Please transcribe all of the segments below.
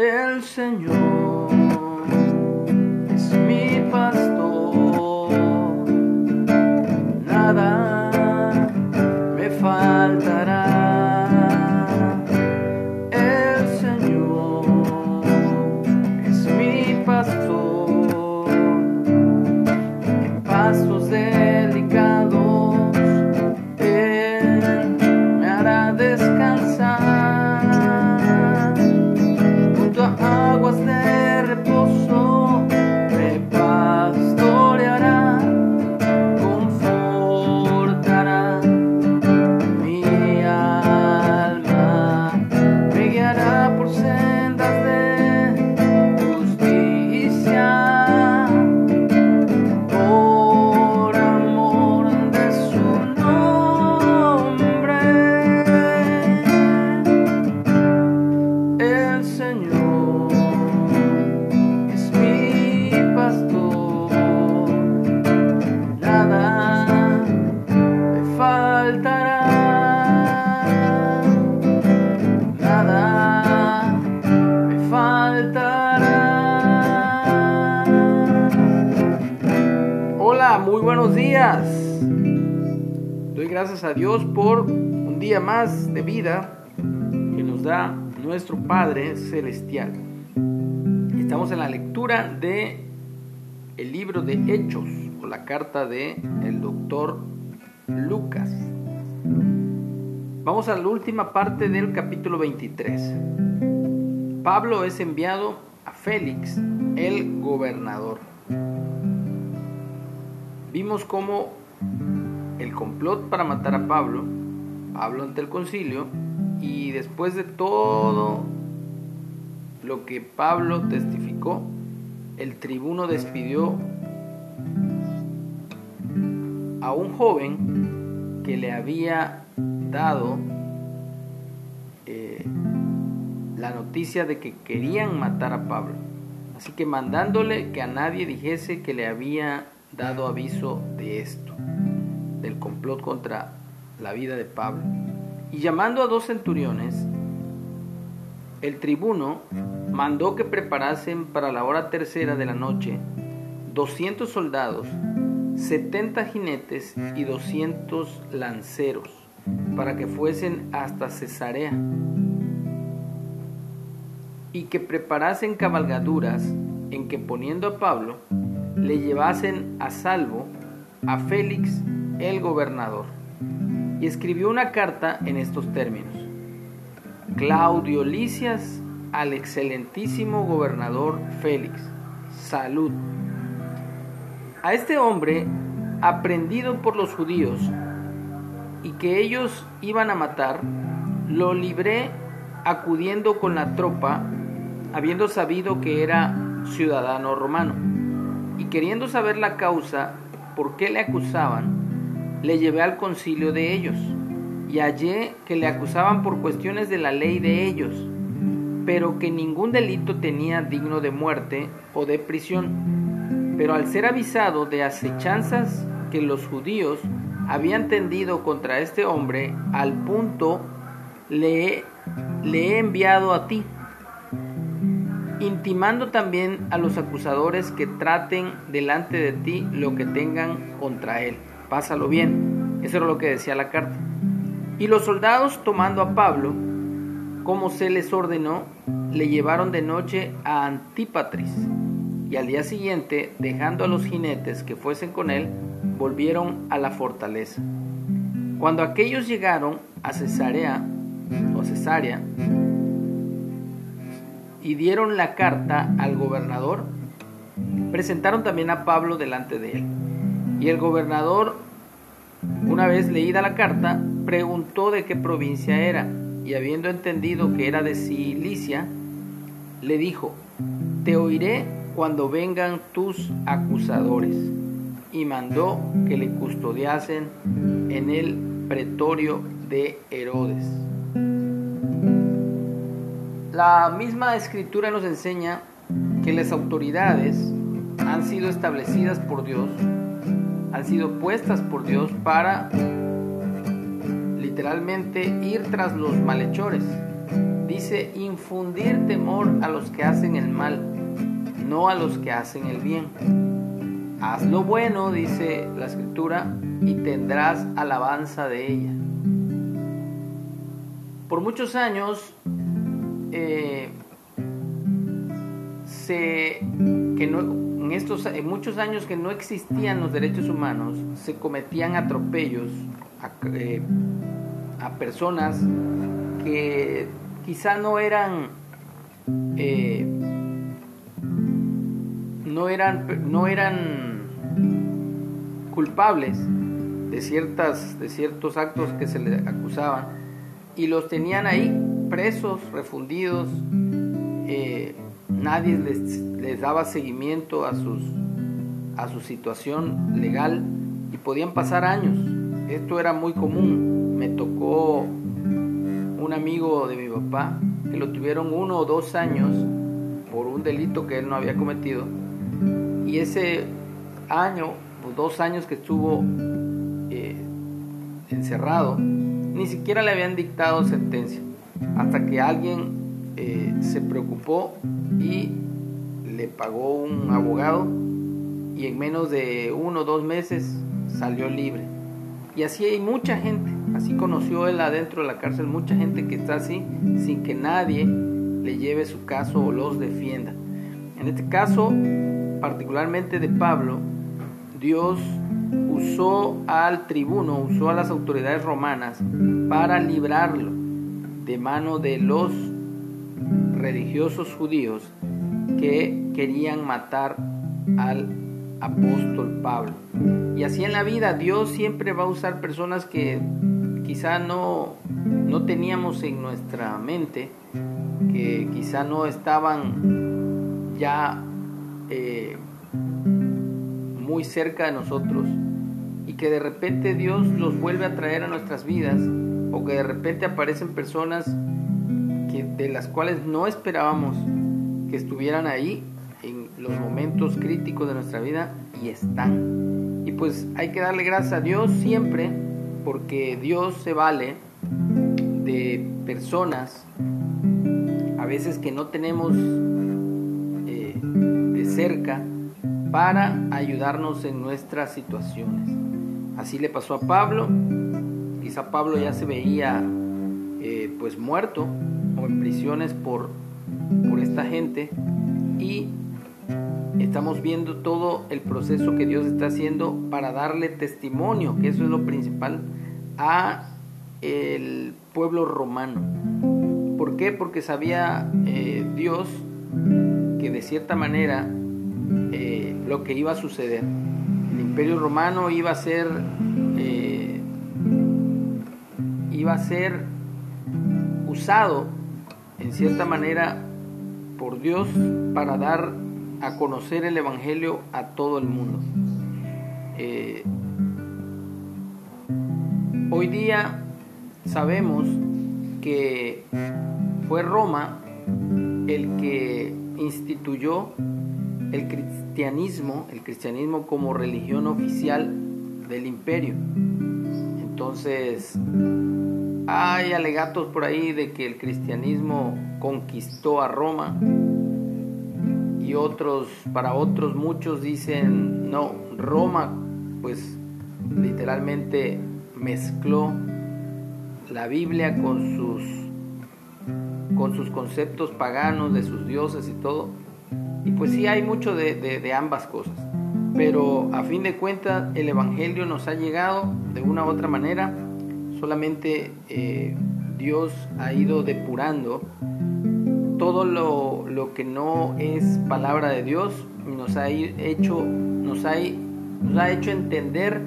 El Señor Doy gracias a Dios por un día más de vida que nos da nuestro Padre Celestial. Estamos en la lectura de el libro de Hechos o la carta de el doctor Lucas. Vamos a la última parte del capítulo 23. Pablo es enviado a Félix, el gobernador. Vimos cómo el complot para matar a Pablo, Pablo ante el concilio, y después de todo lo que Pablo testificó, el tribuno despidió a un joven que le había dado eh, la noticia de que querían matar a Pablo. Así que mandándole que a nadie dijese que le había dado aviso de esto, del complot contra la vida de Pablo. Y llamando a dos centuriones, el tribuno mandó que preparasen para la hora tercera de la noche 200 soldados, 70 jinetes y 200 lanceros, para que fuesen hasta Cesarea, y que preparasen cabalgaduras en que poniendo a Pablo, le llevasen a salvo a Félix el gobernador. Y escribió una carta en estos términos. Claudio Licias al excelentísimo gobernador Félix. Salud. A este hombre, aprendido por los judíos y que ellos iban a matar, lo libré acudiendo con la tropa, habiendo sabido que era ciudadano romano. Y queriendo saber la causa por qué le acusaban, le llevé al concilio de ellos y hallé que le acusaban por cuestiones de la ley de ellos, pero que ningún delito tenía digno de muerte o de prisión. Pero al ser avisado de acechanzas que los judíos habían tendido contra este hombre, al punto le, le he enviado a ti, intimando también a los acusadores que traten delante de ti lo que tengan contra él. Pásalo bien. Eso era lo que decía la carta. Y los soldados, tomando a Pablo, como se les ordenó, le llevaron de noche a Antípatris. Y al día siguiente, dejando a los jinetes que fuesen con él, volvieron a la fortaleza. Cuando aquellos llegaron a Cesarea, o Cesarea, y dieron la carta al gobernador, presentaron también a Pablo delante de él. Y el gobernador, una vez leída la carta, preguntó de qué provincia era, y habiendo entendido que era de Cilicia, le dijo, te oiré cuando vengan tus acusadores. Y mandó que le custodiasen en el pretorio de Herodes. La misma escritura nos enseña que las autoridades han sido establecidas por Dios, han sido puestas por Dios para literalmente ir tras los malhechores, dice infundir temor a los que hacen el mal, no a los que hacen el bien. Haz lo bueno, dice la escritura, y tendrás alabanza de ella. Por muchos años, eh, se, que no, en, estos, muchos años que no existían los derechos humanos, se cometían atropellos a, eh, personas que quizá no eran eh, no eran no eran culpables de ciertas de ciertos actos que se les acusaban y los tenían ahí presos refundidos eh, nadie les, les, daba seguimiento a sus a su situación legal y podían pasar años. Esto era muy común. Me tocó un amigo de mi papá que lo tuvieron uno o dos años por un delito que él no había cometido. Y ese año o dos años que estuvo eh, encerrado ni siquiera le habían dictado sentencia hasta que alguien eh, se preocupó y le pagó un abogado y en menos de uno o dos meses salió libre y así hay mucha gente Así conoció él adentro de la cárcel mucha gente que está así sin que nadie le lleve su caso o los defienda. En este caso, particularmente de Pablo, Dios usó al tribuno, usó a las autoridades romanas para librarlo de mano de los religiosos judíos que querían matar al apóstol Pablo. Y así en la vida Dios siempre va a usar personas que quizá no, no teníamos en nuestra mente, que quizá no estaban ya eh, muy cerca de nosotros y que de repente Dios los vuelve a traer a nuestras vidas o que de repente aparecen personas que, de las cuales no esperábamos que estuvieran ahí en los momentos críticos de nuestra vida y están. Y pues hay que darle gracias a Dios siempre porque Dios se vale de personas a veces que no tenemos eh, de cerca para ayudarnos en nuestras situaciones. Así le pasó a Pablo, quizá Pablo ya se veía eh, pues muerto o en prisiones por, por esta gente y estamos viendo todo el proceso que Dios está haciendo para darle testimonio, que eso es lo principal, a el pueblo romano. ¿Por qué? Porque sabía eh, Dios que de cierta manera eh, lo que iba a suceder. El imperio romano iba a ser iba a ser usado en cierta manera por Dios para dar a conocer el Evangelio a todo el mundo. Eh, hoy día sabemos que fue Roma el que instituyó el cristianismo, el cristianismo como religión oficial del imperio. Entonces, hay alegatos por ahí de que el cristianismo conquistó a Roma, y otros, para otros muchos dicen, no, Roma pues literalmente mezcló la Biblia con sus, con sus conceptos paganos de sus dioses y todo. Y pues sí hay mucho de, ambas cosas. Pero a fin de cuentas el Evangelio nos ha llegado de una u otra manera. Solamente eh, Dios ha ido depurando todo lo, lo, que no es palabra de Dios nos ha hecho, nos ha, nos ha hecho entender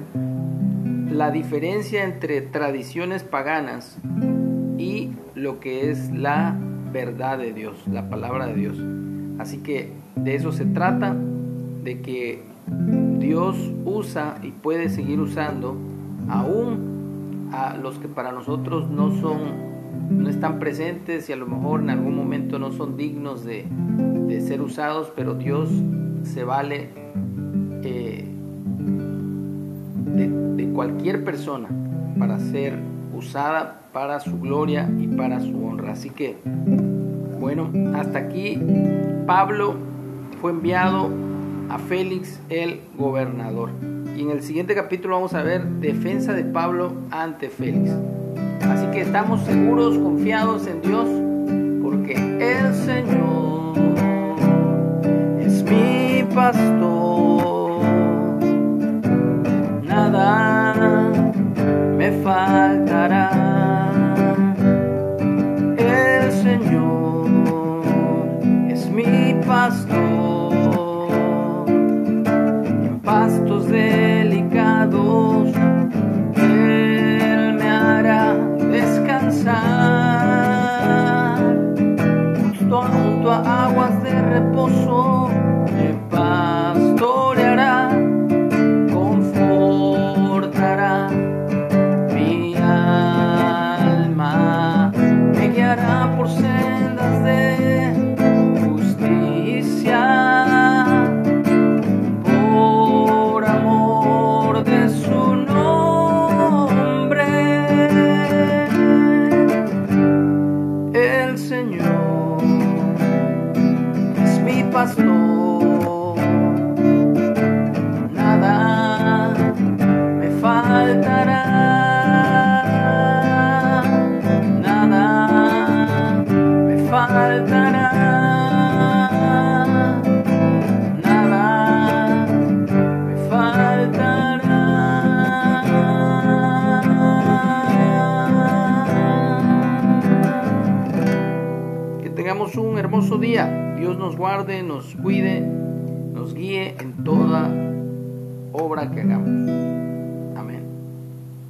la diferencia entre tradiciones paganas y lo que es la verdad de Dios, la palabra de Dios. Así que de eso se trata, de que Dios usa y puede seguir usando aún a los que para nosotros no son no están presentes y a lo mejor en algún momento no son dignos de, ser usados, pero Dios se vale eh, de, cualquier persona para ser usada para su gloria y para su honra. Así que, bueno, hasta aquí Pablo fue enviado a Félix el gobernador. Y en el siguiente capítulo vamos a ver defensa de Pablo ante Félix. Así que estamos seguros, confiados en Dios, porque el Señor es mi pastor. Nada me faltará. Hermoso día. Dios nos guarde, nos cuide, nos guíe en toda obra que hagamos.